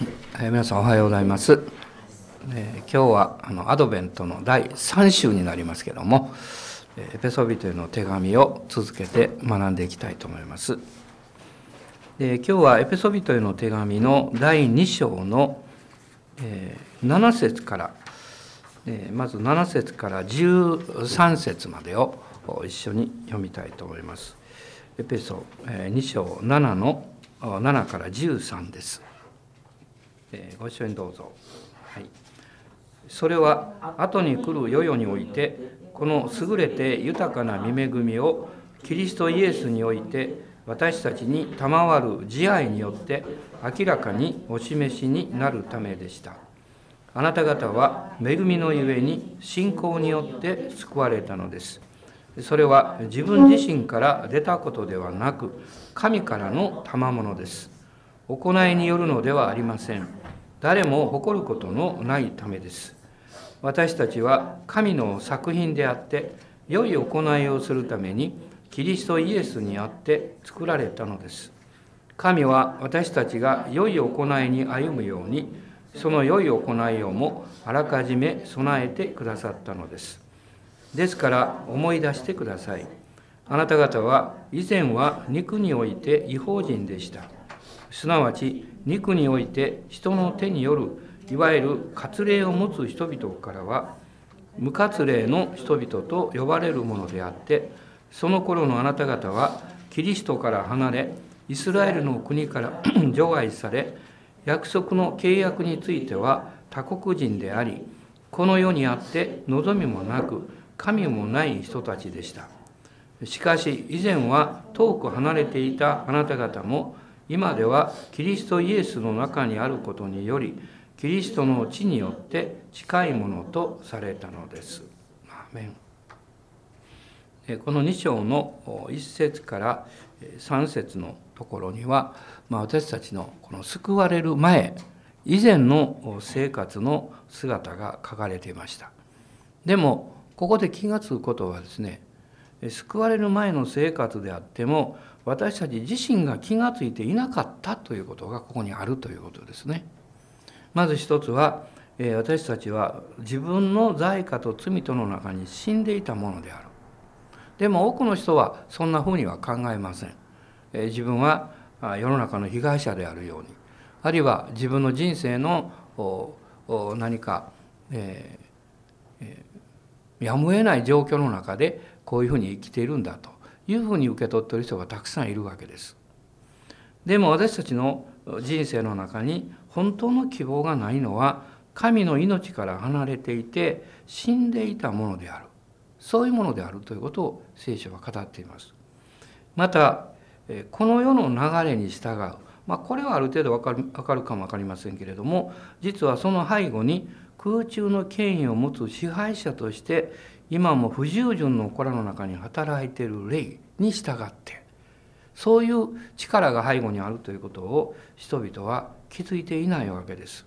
えー皆さんおはようございます。えー今日はあのアドベントの第3週になりますけども、えーエペソビトへの手紙を続けて学んでいきたいと思います。で今日はエペソビトへの手紙の第2章の、えー7節から、えーまず7節から13節までを一緒に読みたいと思います。エペソ、え2章7の7から13です。えーご一緒にどうぞ。はい。それは後に来る世々においてこの優れて豊かな御恵みをキリストイエスにおいて私たちに賜る慈愛によって明らかにお示しになるためでした。あなた方は恵みのゆえに信仰によって救われたのです。それは自分自身から出たことではなく神からの賜物です。行いによるのではありません。誰も誇ることのないためです。私たちは神の作品であって、良い行いをするために、キリストイエスにあって作られたのです。神は私たちが良い行いに歩むように、その良い行いをもあらかじめ備えてくださったのです。ですから思い出してください。あなた方は以前は肉において違法人でした。すなわち肉において人の手によるいわゆる割礼を持つ人々からは無割礼の人々と呼ばれるものであってその頃のあなた方はキリストから離れイスラエルの国から 除外され約束の契約については他国人でありこの世にあって望みもなく神もない人たちでした。しかし以前は遠く離れていたあなた方も今ではキリストイエスの中にあることによりキリストの地によって近いものとされたのです。アーメンこの2章の1節から3節のところには、まあ、私たちのこの救われる前以前の生活の姿が書かれていました。でもここで気が付くことはですね救われる前の生活であっても私たち自身が気が付いていなかったということがここにあるということですね。まず一つはえ私たちは自分の罪過と罪との中に死んでいたものである。でも多くの人はそんなふうには考えません。え自分は世の中の被害者であるようにあるいは自分の人生のおお何か、ええーやむを得ない状況の中でこういうふうに生きているんだというふうに受け取っている人がたくさんいるわけです。でも私たちの人生の中に本当の希望がないのは神の命から離れていて死んでいたものであるそういうものであるということを聖書は語っています。またこの世の流れに従う、まあ、これはある程度わかるわかるかも分かりませんけれども実はその背後に空中の権威を持つ支配者として今も不従順の子らの中に働いている霊に従ってそういう力が背後にあるということを人々は気づいていないわけです。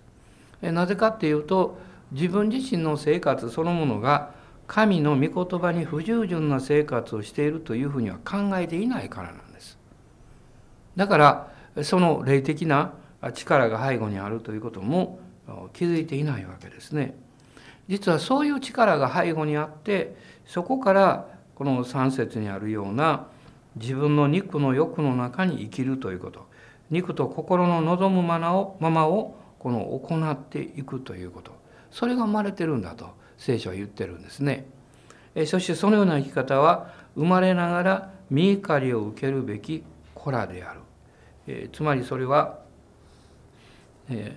なぜかっていうと自分自身の生活そのものが神の御言葉に不従順な生活をしているというふうには考えていないからなんです。だからその霊的な力が背後にあるということも気づいていないわけですね。実はそういう力が背後にあってそこからこの3節にあるような自分の肉の欲の中に生きるということ肉と心の望むままをこの行っていくということそれが生まれてるんだと聖書は言ってるんですね。そしてそのような生き方は生まれながら見怒りを受けるべき子らである。えつまりそれは、え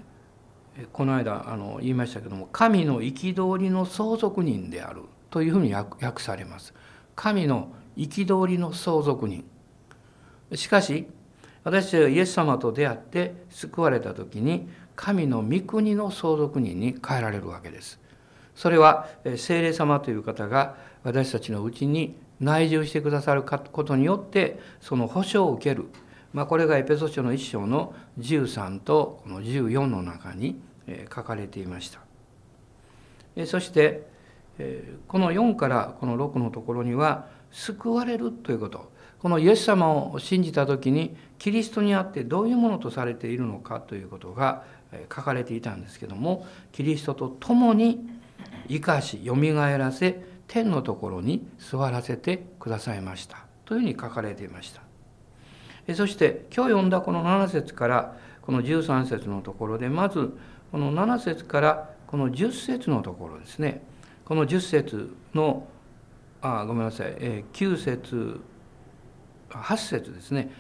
この間あの言いましたけども神の憤りの相続人であるというふうに訳されます。神の憤りの相続人。しかし私たちがイエス様と出会って救われた時に神の御国の相続人に変えられるわけです。それはえ聖霊様という方が私たちのうちに内住してくださることによってその保証を受ける、まあ、これがエペソ書の1章の13とこの14の中に書かれていました。そしてこの4からこの6のところには救われるということ。このイエス様を信じた時にキリストにあってどういうものとされているのかということが書かれていたんですけどもキリストと共に生かしよみがえらせ天のところに座らせてくださいました。というふうに書かれていました。そして今日読んだこの7節からこの13節のところでまずこの7節からこの10節のところですね。この10節のあごめんなさい、え9節8節ですね。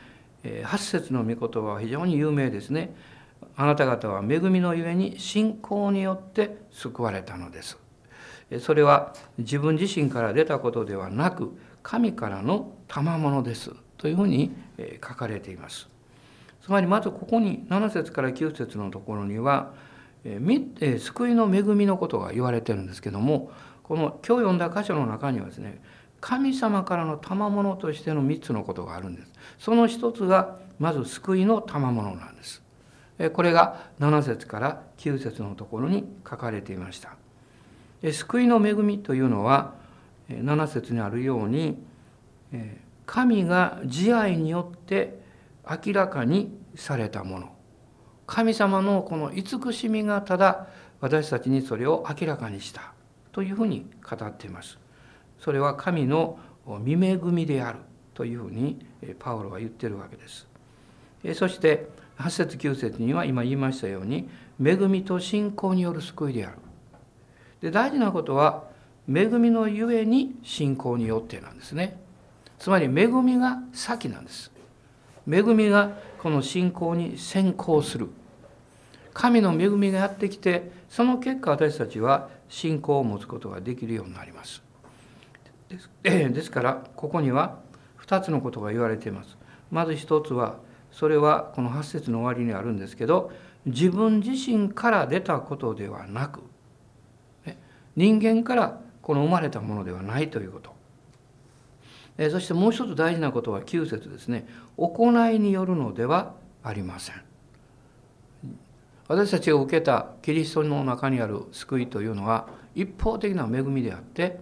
8節の御言葉は非常に有名ですね。あなた方は恵みのゆえに信仰によって救われたのです。それは自分自身から出たことではなく神からの賜物です。というふうに書かれています。つまりまずここに7節から9節のところには救いの恵みのことが言われてるんですけどもこの今日読んだ箇所の中にはですね神様からの賜物としての3つのことがあるんです。その一つがまず救いの賜物なんです。これが7節から9節のところに書かれていました。救いの恵みというのは7節にあるように神が慈愛によって明らかにされたもの。神様のこの慈しみがただ私たちにそれを明らかにしたというふうに語っています。それは神の見恵みであるというふうにパウロは言っているわけです。そして8節9節には今言いましたように恵みと信仰による救いである。で大事なことは恵みのゆえに信仰によってなんですね。つまり恵みが先なんです。恵みがこの信仰に先行する。神の恵みがやってきてその結果私たちは信仰を持つことができるようになります。です ですからここには2つのことが言われています。まず1つはそれはこの8節の終わりにあるんですけど自分自身から出たことではなく人間からこの生まれたものではないということそしてもう一つ大事なことは9節ですね行いによるのではありません私たちが受けたキリストの中にある救いというのは一方的な恵みであって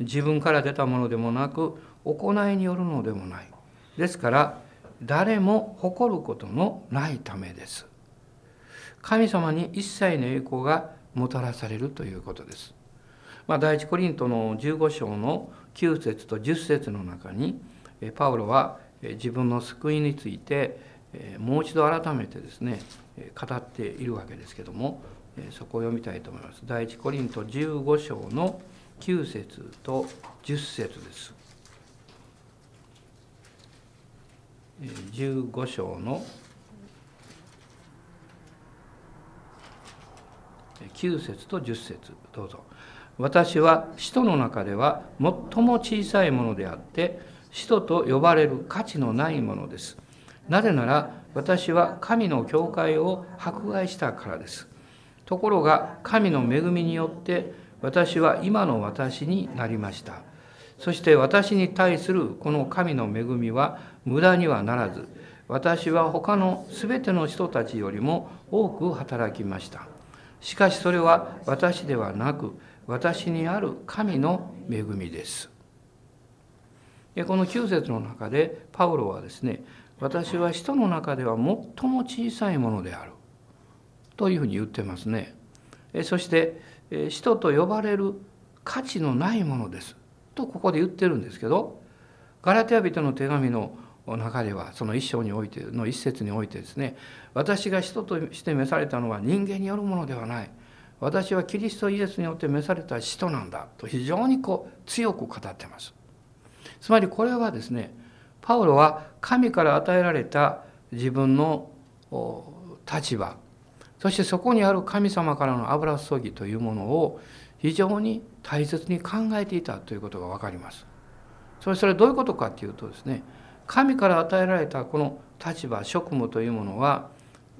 自分から出たものでもなく行いによるのでもない。ですから誰も誇ることのないためです。神様に一切の栄光がもたらされるということです、まあ、第一コリントの15章の9節と10節の中にパウロは自分の救いについてもう一度改めてですね語っているわけですけどもそこを読みたいと思います。第一コリント15章の9節と10節です。15章の9節と10節どうぞ。私は使徒の中では最も小さいものであって使徒と呼ばれる価値のないものです。なぜなら私は神の教会を迫害したからです。ところが神の恵みによって私は今の私になりました。そして私に対するこの神の恵みは無駄にはならず、私は他の全ての人たちよりも多く働きました。しかしそれは私ではなく、私にある神の恵みです。この9節の中でパウロはですね私は人の中では最も小さいものである。というふうに言ってますね。そして人と呼ばれる価値のないものです。とここで言ってるんですけどガラテヤ人の手紙の中ではその一章においての一節においてですね私が人として召されたのは人間によるものではない。私はキリストイエスによって召された使徒なんだ。と非常にこう強く語ってます。つまりこれはですねパウロは神から与えられた自分の立場そしてそこにある神様からの油注ぎというものを非常に大切に考えていたということが分かります。それそれどういうことかっていうとですね神から与えられたこの立場職務というものは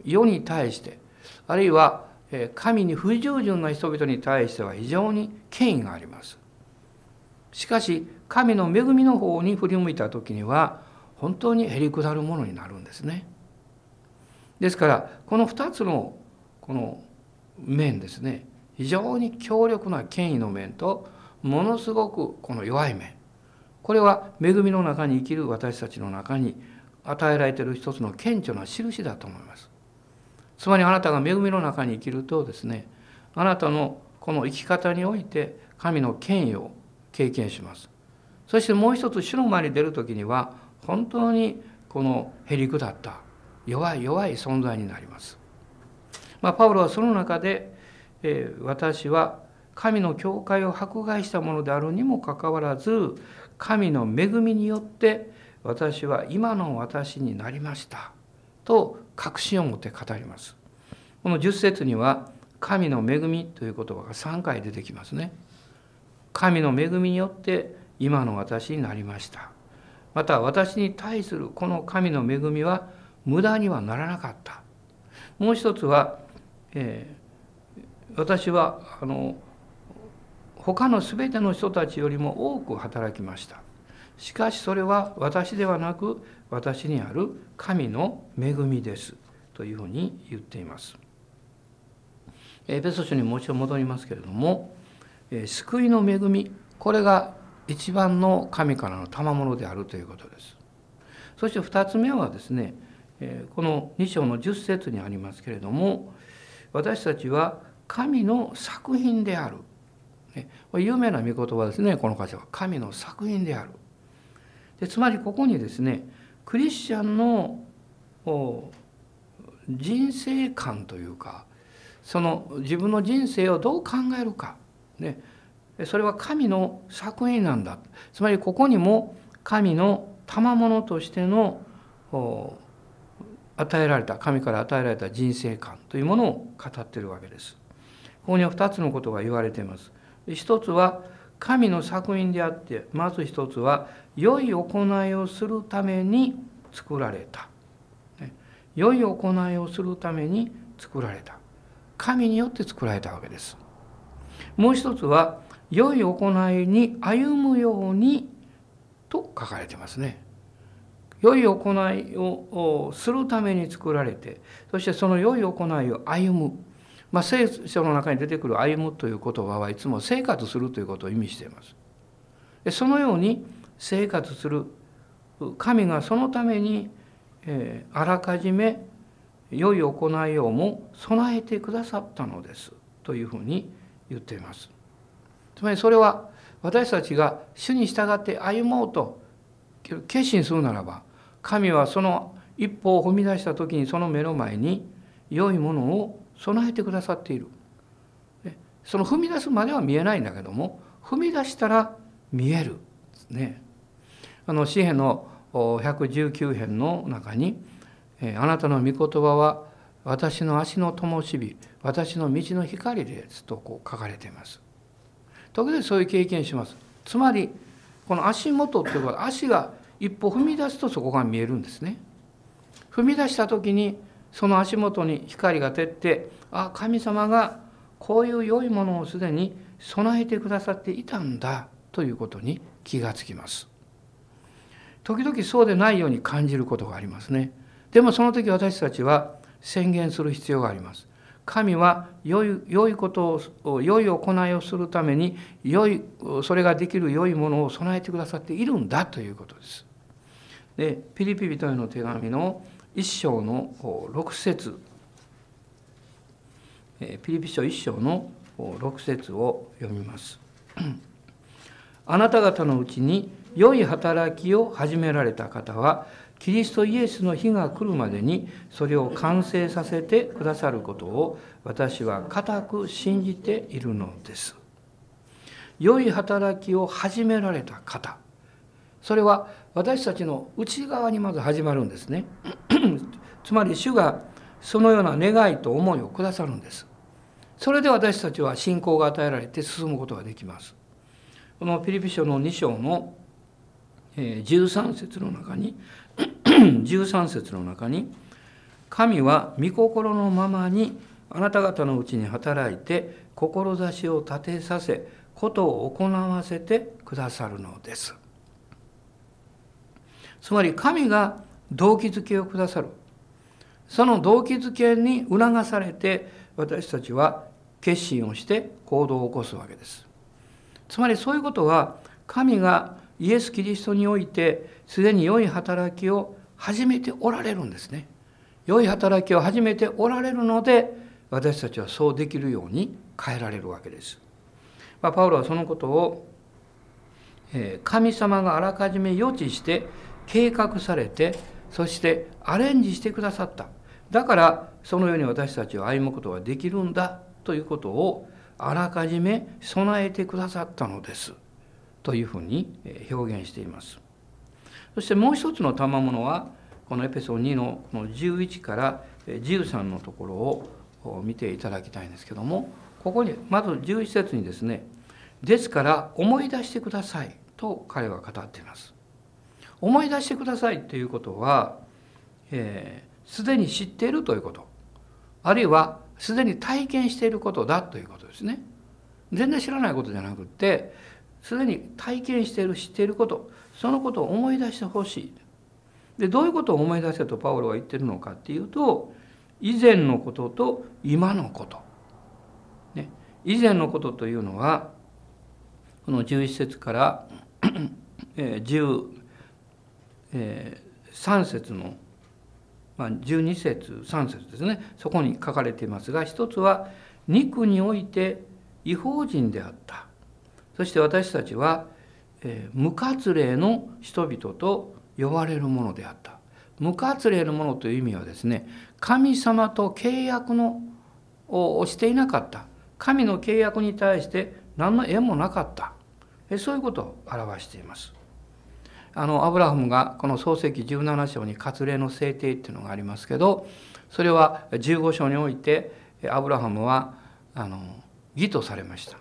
世に対してあるいは神に不従順な人々に対しては非常に権威があります。しかし神の恵みの方に振り向いた時には本当にへりくだるものになるんですね。ですからこの2つのこの面ですね非常に強力な権威の面とものすごくこの弱い面これは恵みの中に生きる私たちの中に与えられている一つの顕著な印だと思います。つまりあなたが恵みの中に生きるとですねあなたのこの生き方において神の権威を経験しますそしてもう一つ主の前に出る時には本当にこのへりくだった弱い弱い存在になります。まあ、パウロはその中で、えー、私は神の教会を迫害したものであるにもかかわらず神の恵みによって私は今の私になりましたと確信を持って語ります。この10節には神の恵みという言葉が3回出てきますね。神の恵みによって今の私になりました。また私に対するこの神の恵みは無駄にはならなかった。もう一つは、えー、私はあの他の全ての人たちよりも多く働きました。しかしそれは私ではなく私にある神の恵みですというふうに言っています。エペソ書にもう一度戻りますけれども救いの恵みこれが一番の神からの賜物であるということです。そして2つ目はですねこの2章の10節にありますけれども私たちは神の作品である。有名な御言葉ですねこの箇所は神の作品である。でつまりここにですねクリスチャンの人生観というかその自分の人生をどう考えるか、ね、それは神の作品なんだつまりここにも神の賜物としての与えられた神から与えられた人生観というものを語ってるわけです。ここには2つのことが言われています。一つは神の作品であってまず一つは良い行いをするために作られた。良い行いをするために作られた。神によって作られたわけです。もう一つは良い行いに歩むようにと書かれてますね。良い行いをするために作られてそしてその良い行いを歩む、まあ、聖書の中に出てくる「歩む」という言葉はいつも生活するということを意味しています。でそのように生活する神がそのために、えー、あらかじめ良い行いをも備えてくださったのですというふうに言っています。つまりそれは私たちが主に従って歩もうと決心するならば神はその一歩を踏み出した時にその目の前に良いものを備えてくださっている。その踏み出すまでは見えないんだけども踏み出したら見える。ね。あの詩篇の119編の中にあなたの御言葉は私の足の灯火私の道の光ですとこう書かれています時々そういう経験します。つまりこの足元っていうことは足が一歩踏み出すとそこが見えるんですね。踏み出した時にその足元に光が照ってあ神様がこういう良いものをすでに備えてくださっていたんだということに気がつきます。時々そうでないように感じることがありますね。でもその時私たちは宣言する必要があります。神は良い良いことを良い行いをするために良いそれができる良いものを備えてくださっているんだということです。でピリピリとの手紙の一章の6節ピリピ書一章の6節を読みます。あなた方のうちに良い働きを始められた方はキリストイエスの日が来るまでにそれを完成させてくださることを私は固く信じているのです。良い働きを始められた方それは私たちの内側にまず始まるんですね。つまり主がそのような願いと思いをくださるんです。それで私たちは信仰が与えられて進むことができます。このピリピ書の2章の13節の中に 13節の中に「神は御心のままにあなた方のうちに働いて志を立てさせことを行わせてくださるのです」つまり神が動機づけをくださる。その動機づけに促されて私たちは決心をして行動を起こすわけです。つまりそういうことは神がイエス・キリストにおいてすでに良い働きを始めておられるんですね。良い働きを始めておられるので私たちはそうできるように変えられるわけです。まあ、パウロはそのことを神様があらかじめ予知して計画されてそしてアレンジしてくださっただからそのように私たちは歩むことができるんだということをあらかじめ備えてくださったのですというふうに表現しています。そしてもう一つの賜物はこのエペソ2のこの11から13のところを見ていただきたいんですけどもここにまず11節にですねですから思い出してくださいと彼は語っています。思い出してくださいということはすで、えー、に知っているということ。あるいはすでに体験していることだということですね。全然知らないことじゃなくってすでに体験している知っていることそのことを思い出してほしい。でどういうことを思い出せとパウロは言ってるのかっていうと以前のことと今のこと、ね、以前のことというのはこの11節から13節の、まあ、12節3節ですね。そこに書かれていますが一つは肉において違法人であった。そして私たちは、え無活霊の人々と呼ばれるものであった。無活霊のものという意味はですね神様と契約のをしていなかった。神の契約に対して何の縁もなかった。そういうことを表しています。あのアブラハムがこの創世記17章に割礼の制定っていうのがありますけどそれは15章においてアブラハムはあの義とされました。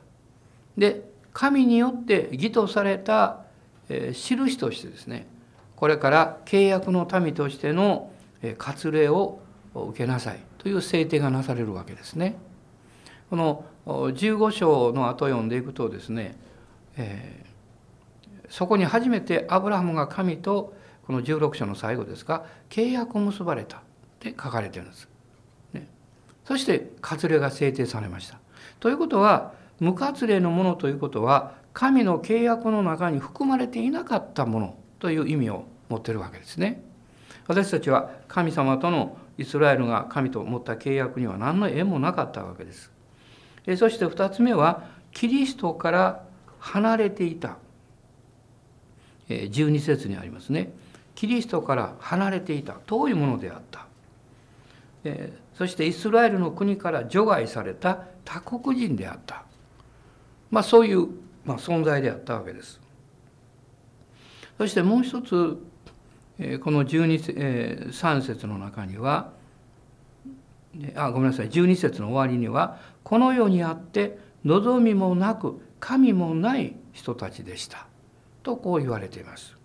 で神によって義とされた、え印としてですねこれから契約の民としての割礼を受けなさいという制定がなされるわけですね。この15章の後読んでいくとですね、えー、そこに初めてアブラハムが神とこの16章の最後ですが契約を結ばれたって書かれてるんです。ね、そして割礼が制定されました。ということは無割礼のものということは神の契約の中に含まれていなかったものという意味を持ってるわけですね。私たちは神様とのイスラエルが神と持った契約には何の縁もなかったわけです。そして2つ目はキリストから離れていた12節にありますね。キリストから離れていた遠いものであった。そしてイスラエルの国から除外された他国人であった。まあそういう、まあ、存在であったわけです。そしてもう一つこの12 3節の中にはあごめんなさい12節の終わりには「この世にあって望みもなく神もない人たちでした」とこう言われています。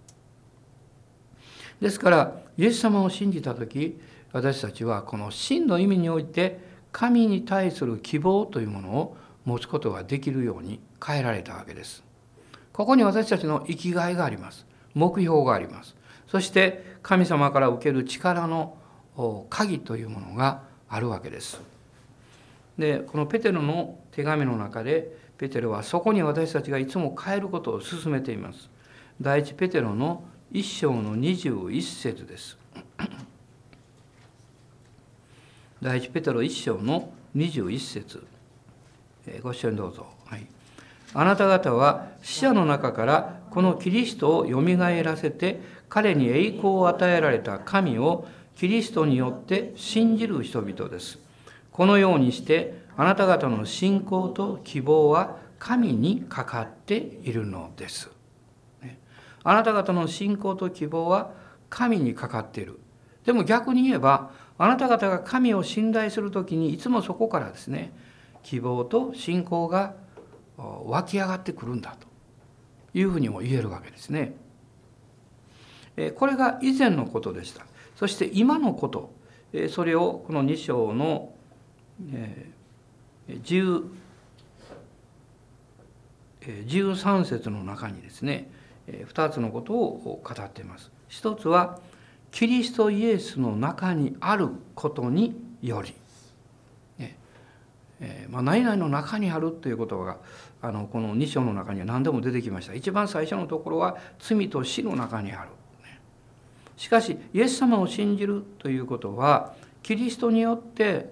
ですからイエス様を信じた時私たちはこの真の意味において神に対する希望というものを持つことができるように変えられたわけです。ここに私たちの生きがいがあります。目標があります。そして神様から受ける力の鍵というものがあるわけです。でこのペテロの手紙の中でペテロはそこに私たちがいつも変えることを進めています。第一ペテロの一章の21節です。第一ペテロ一章の21節。ご一緒にどうぞはいあなた方は死者の中からこのキリストをよみがえらせて彼に栄光を与えられた神をキリストによって信じる人々です。このようにしてあなた方の信仰と希望は神にかかっているのです。あなた方の信仰と希望は神にかかっている。でも逆に言えばあなた方が神を信頼する時にいつもそこからですね希望と信仰が湧き上がってくるんだというふうにも言えるわけですね。これが以前のことでした。そして今のこと、それをこの2章の13節の中にですね2つのことを語っています。一つはキリストイエスの中にあることによりまあ、何々の中にあるということがあのこの2章の中には何でも出てきました一番最初のところは罪と死の中にあるしかしイエス様を信じるということはキリストによって、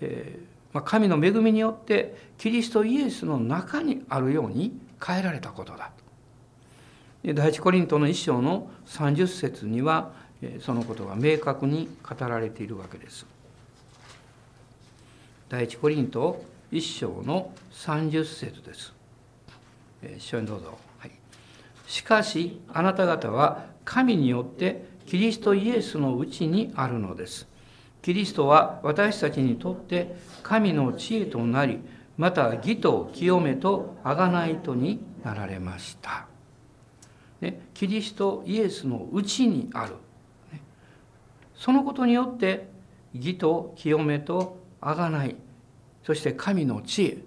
えーまあ、神の恵みによってキリストイエスの中にあるように変えられたことだと。第一コリントの一章の30節にはそのことが明確に語られているわけです。第一コリント一章の30節です。一緒にどうぞ。はい、しかしあなた方は神によってキリストイエスのうちにあるのです。キリストは私たちにとって神の知恵となり、また義と清めと贖いとになられました。ね、キリストイエスのうちにある。そのことによって義と清めと贖い、そして神の知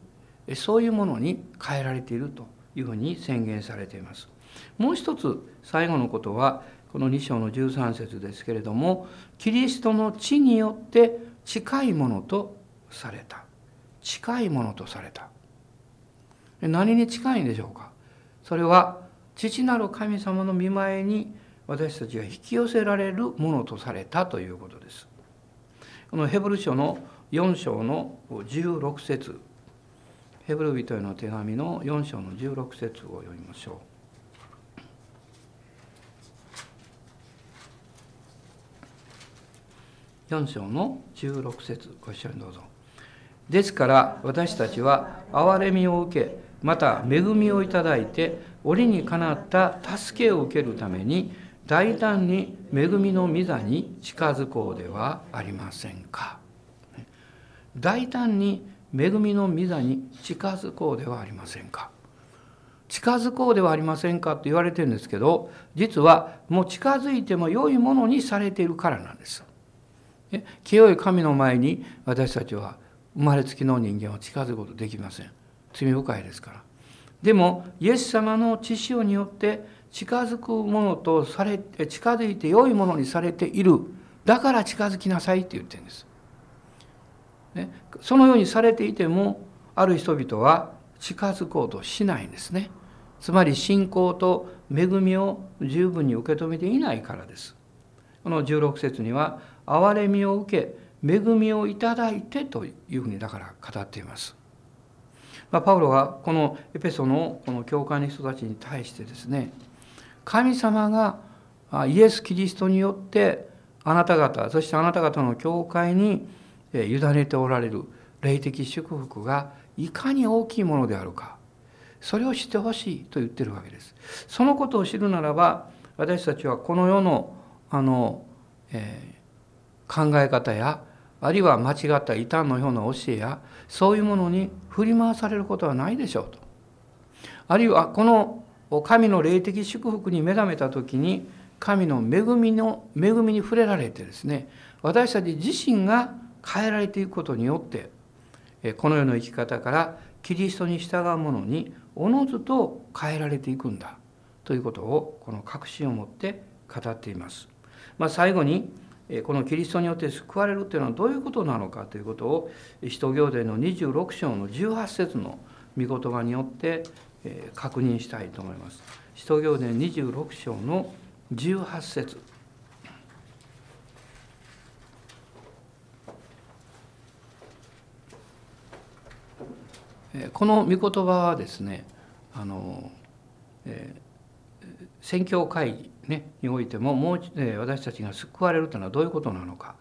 恵、そういうものに変えられているというふうに宣言されています。もう一つ最後のことはこの2章の13節ですけれどもキリストの地によって近いものとされた。近いものとされた。何に近いんでしょうか？それは父なる神様の見前に私たちが引き寄せられるものとされたということです。このヘブル書の4章の16節ヘブル人への手紙の4章の16節を読みましょう4章の16節ご一緒にどうぞ。ですから私たちは憐れみを受けまた恵みをいただいて折にかなった助けを受けるために大胆に恵みの御座に近づこうではありませんか。大胆に恵みの御座に近づこうではありませんか。近づこうではありませんかと言われてるんですけど実はもう近づいても良いものにされているからなんです。清い神の前に私たちは生まれつきの人間は近づくことできません罪深いですからでもイエス様の知潮によって近づくものとされて近づいて良いものにされているだから近づきなさいって言ってるんです、ね、そのようにされていてもある人々は近づこうとしないんですねつまり信仰と恵みを十分に受け止めていないからですこの16節には憐れみを受け恵みをいただいてというふうにだから語っています。まあ、パウロはこのエペソのこの教会の人たちに対してですね神様がイエス・キリストによってあなた方そしてあなた方の教会に委ねておられる霊的祝福がいかに大きいものであるかそれを知ってほしいと言ってるわけです。そのことを知るならば私たちはこの世のあの、えー、考え方やあるいは間違った異端のような教えやそういうものに振り回されることはないでしょうと。あるいはこの神の霊的祝福に目覚めた時に神の恵みの恵みに触れられてですね私たち自身が変えられていくことによってこの世の生き方からキリストに従うものにおのずと変えられていくんだということをこの確信を持って語っています。まあ、最後にこのキリストによって救われるというのはどういうことなのかということを使徒行伝の26章の18節の御言葉によって確認したいと思います。使徒行伝26章の18節この御言葉はですねあの、えー、宣教会議ね、においてももう、え私たちが救われるというのはどういうことなのか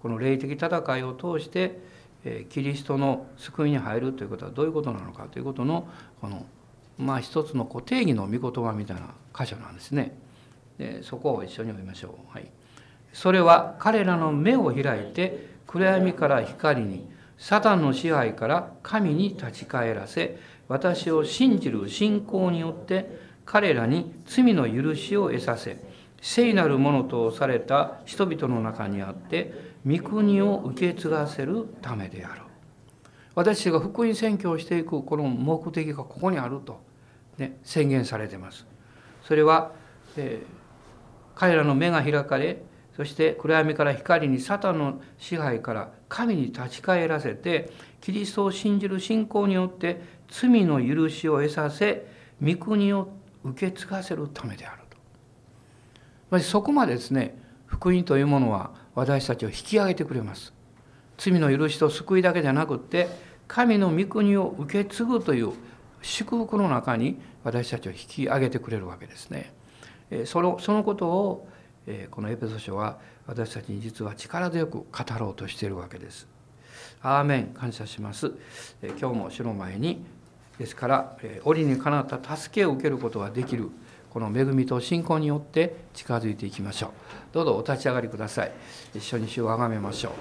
この霊的戦いを通して、えキリストの救いに入るということはどういうことなのかということのこのまあ一つのこう定義の御言葉みたいな箇所なんですね。でそこを一緒に読みましょう。はい、それは彼らの目を開いて暗闇から光にサタンの支配から神に立ち返らせ私を信じる信仰によって彼らに罪の許しを得させ聖なるものとされた人々の中にあって御国を受け継がせるためである私が福音宣教をしていくこの目的がここにあると、ね、宣言されてます。それは、えー、彼らの目が開かれそして暗闇から光にサタンの支配から神に立ち返らせてキリストを信じる信仰によって罪の許しを得させ御国を受け継がせるためであるとそこまでですね福音というものは私たちを引き上げてくれます罪の許しと救いだけじゃなくって神の御国を受け継ぐという祝福の中に私たちを引き上げてくれるわけですね。そのそのことをこのエペソ書は私たちに実は力強く語ろうとしているわけです。アーメン感謝します。今日も主の前にですから折にかなった助けを受けることができるこの恵みと信仰によって近づいていきましょう。どうぞお立ち上がりください。一緒に主をあがめましょう。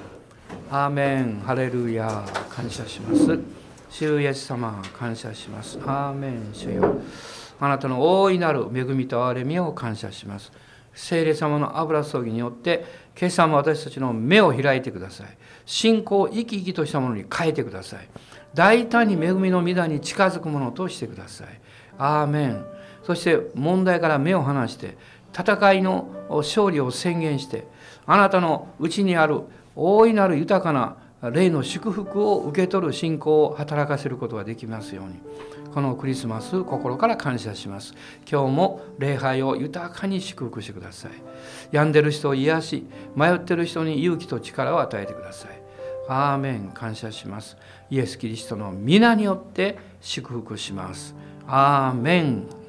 アーメンハレルヤ感謝します。主イエス様感謝します。アーメン主よ。あなたの大いなる恵みと憐れみを感謝します。聖霊様の油注ぎによって今朝も私たちの目を開いてください。信仰を生き生きとしたものに変えてください。大胆に恵みの御座に近づくものとしてください。アーメン。そして問題から目を離して戦いの勝利を宣言してあなたのうちにある大いなる豊かな霊の祝福を受け取る信仰を働かせることができますようにこのクリスマス心から感謝します。今日も礼拝を豊かに祝福してください。病んでる人を癒し迷ってる人に勇気と力を与えてください。アーメン。感謝します。イエス・キリストの皆によって祝福します。アーメン。